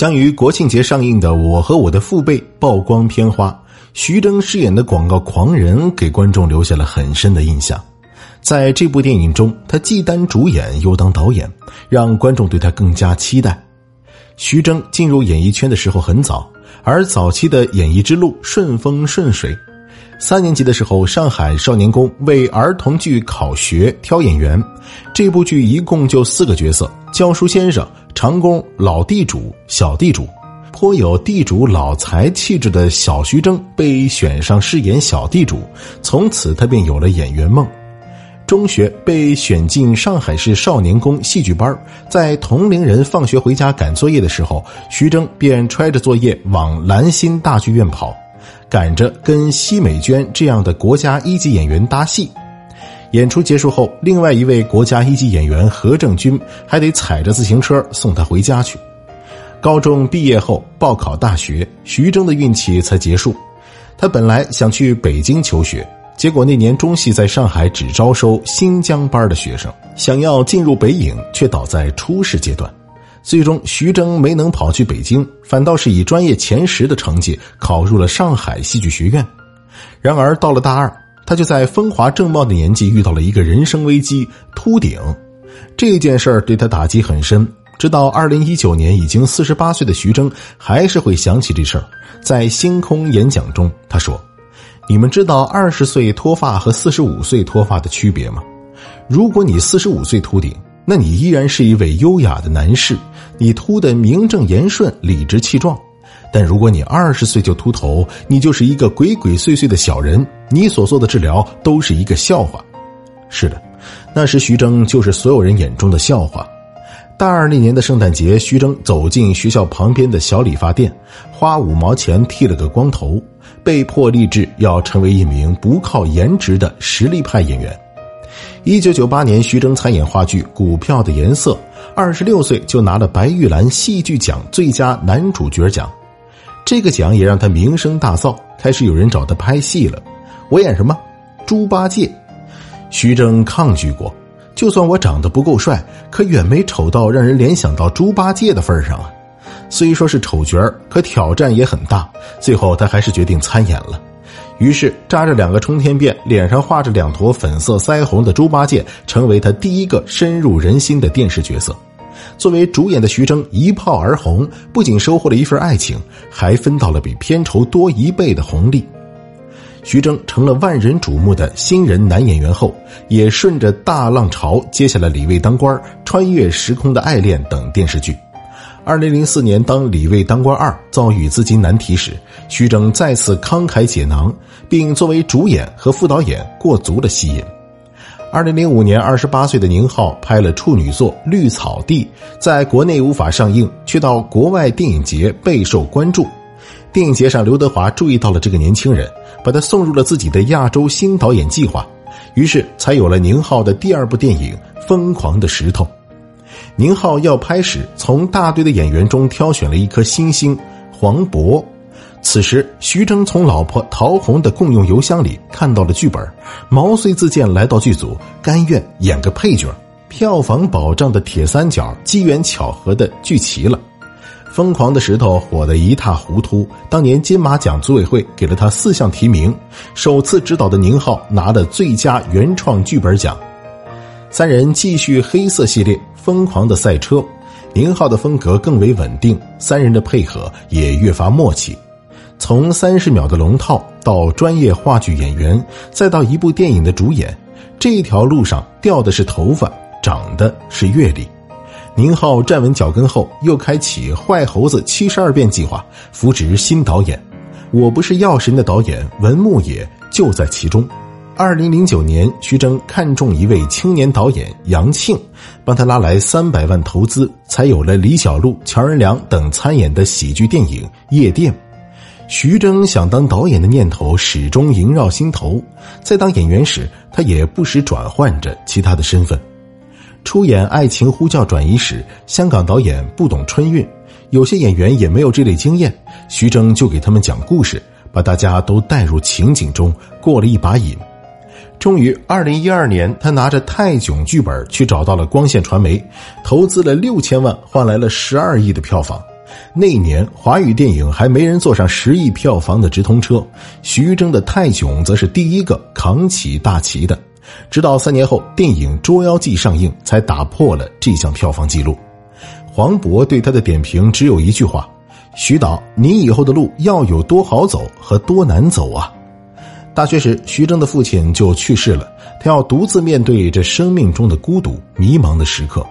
将于国庆节上映的《我和我的父辈》曝光片花，徐峥饰演的广告狂人给观众留下了很深的印象。在这部电影中，他既担主演又当导演，让观众对他更加期待。徐峥进入演艺圈的时候很早，而早期的演艺之路顺风顺水。三年级的时候，上海少年宫为儿童剧考学挑演员，这部剧一共就四个角色：教书先生。长工、老地主、小地主，颇有地主老财气质的小徐峥被选上饰演小地主，从此他便有了演员梦。中学被选进上海市少年宫戏剧班，在同龄人放学回家赶作业的时候，徐峥便揣着作业往兰心大剧院跑，赶着跟奚美娟这样的国家一级演员搭戏。演出结束后，另外一位国家一级演员何正军还得踩着自行车送他回家去。高中毕业后报考大学，徐峥的运气才结束。他本来想去北京求学，结果那年中戏在上海只招收新疆班的学生，想要进入北影却倒在初试阶段。最终，徐峥没能跑去北京，反倒是以专业前十的成绩考入了上海戏剧学院。然而到了大二。他就在风华正茂的年纪遇到了一个人生危机——秃顶。这件事儿对他打击很深。直到二零一九年，已经四十八岁的徐峥还是会想起这事儿。在星空演讲中，他说：“你们知道二十岁脱发和四十五岁脱发的区别吗？如果你四十五岁秃顶，那你依然是一位优雅的男士，你秃得名正言顺、理直气壮。”但如果你二十岁就秃头，你就是一个鬼鬼祟祟的小人，你所做的治疗都是一个笑话。是的，那时徐峥就是所有人眼中的笑话。大二那年的圣诞节，徐峥走进学校旁边的小理发店，花五毛钱剃了个光头，被迫立志要成为一名不靠颜值的实力派演员。一九九八年，徐峥参演话剧《股票的颜色》，二十六岁就拿了白玉兰戏剧奖最佳男主角奖。这个奖也让他名声大噪，开始有人找他拍戏了。我演什么？猪八戒。徐峥抗拒过，就算我长得不够帅，可远没丑到让人联想到猪八戒的份上啊。虽说是丑角可挑战也很大。最后他还是决定参演了。于是扎着两个冲天辫，脸上画着两坨粉色腮红的猪八戒，成为他第一个深入人心的电视角色。作为主演的徐峥一炮而红，不仅收获了一份爱情，还分到了比片酬多一倍的红利。徐峥成了万人瞩目的新人男演员后，也顺着大浪潮接下了《李卫当官》《穿越时空的爱恋》等电视剧。二零零四年，当《李卫当官二》遭遇资金难题时，徐峥再次慷慨解囊，并作为主演和副导演过足了戏瘾。二零零五年，二十八岁的宁浩拍了处女作《绿草地》，在国内无法上映，却到国外电影节备受关注。电影节上，刘德华注意到了这个年轻人，把他送入了自己的亚洲新导演计划，于是才有了宁浩的第二部电影《疯狂的石头》。宁浩要拍时，从大堆的演员中挑选了一颗新星黄渤。此时，徐峥从老婆陶虹的共用邮箱里看到了剧本，毛遂自荐来到剧组，甘愿演个配角。票房保障的铁三角机缘巧合的聚齐了，《疯狂的石头》火得一塌糊涂。当年金马奖组委会给了他四项提名，首次执导的宁浩拿的最佳原创剧本奖。三人继续黑色系列《疯狂的赛车》，宁浩的风格更为稳定，三人的配合也越发默契。从三十秒的龙套到专业话剧演员，再到一部电影的主演，这条路上掉的是头发，长的是阅历。宁浩站稳脚跟后，又开启“坏猴子七十二变”计划，扶植新导演。我不是药神的导演文牧野就在其中。二零零九年，徐峥看中一位青年导演杨庆，帮他拉来三百万投资，才有了李小璐、乔任梁等参演的喜剧电影《夜店》。徐峥想当导演的念头始终萦绕心头，在当演员时，他也不时转换着其他的身份。出演《爱情呼叫转移》时，香港导演不懂春运，有些演员也没有这类经验，徐峥就给他们讲故事，把大家都带入情景中，过了一把瘾。终于，二零一二年，他拿着泰囧剧本去找到了光线传媒，投资了六千万，换来了十二亿的票房。那年华语电影还没人坐上十亿票房的直通车，徐峥的《泰囧》则是第一个扛起大旗的。直到三年后，电影《捉妖记》上映，才打破了这项票房纪录。黄渤对他的点评只有一句话：“徐导，你以后的路要有多好走和多难走啊！”大学时，徐峥的父亲就去世了，他要独自面对这生命中的孤独、迷茫的时刻。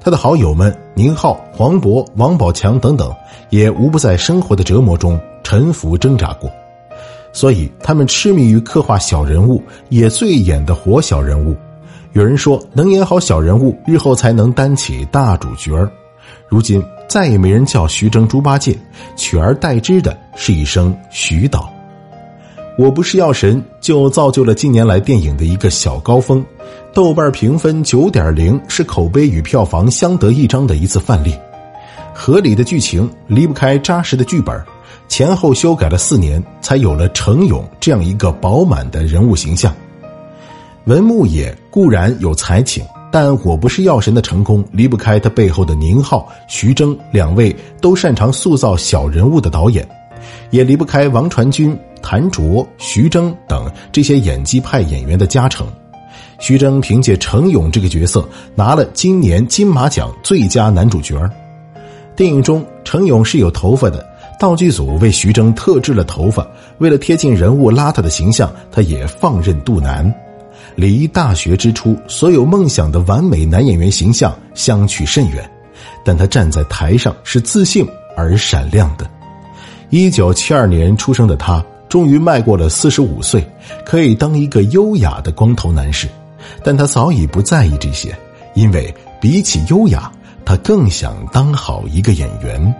他的好友们宁浩、黄渤、王宝强等等，也无不在生活的折磨中沉浮挣扎过。所以，他们痴迷于刻画小人物，也最演的活小人物。有人说，能演好小人物，日后才能担起大主角儿。如今，再也没人叫徐峥猪八戒，取而代之的是一声徐导。我不是药神，就造就了近年来电影的一个小高峰。豆瓣评分九点零，是口碑与票房相得益彰的一次范例。合理的剧情离不开扎实的剧本。前后修改了四年，才有了程勇这样一个饱满的人物形象。文牧野固然有才情，但我不是药神的成功离不开他背后的宁浩、徐峥两位都擅长塑造小人物的导演，也离不开王传君、谭卓、徐峥等这些演技派演员的加成。徐峥凭借程勇这个角色拿了今年金马奖最佳男主角。电影中程勇是有头发的。道具组为徐峥特制了头发，为了贴近人物邋遢的形象，他也放任肚腩。离大学之初所有梦想的完美男演员形象相去甚远，但他站在台上是自信而闪亮的。一九七二年出生的他，终于迈过了四十五岁，可以当一个优雅的光头男士。但他早已不在意这些，因为比起优雅，他更想当好一个演员。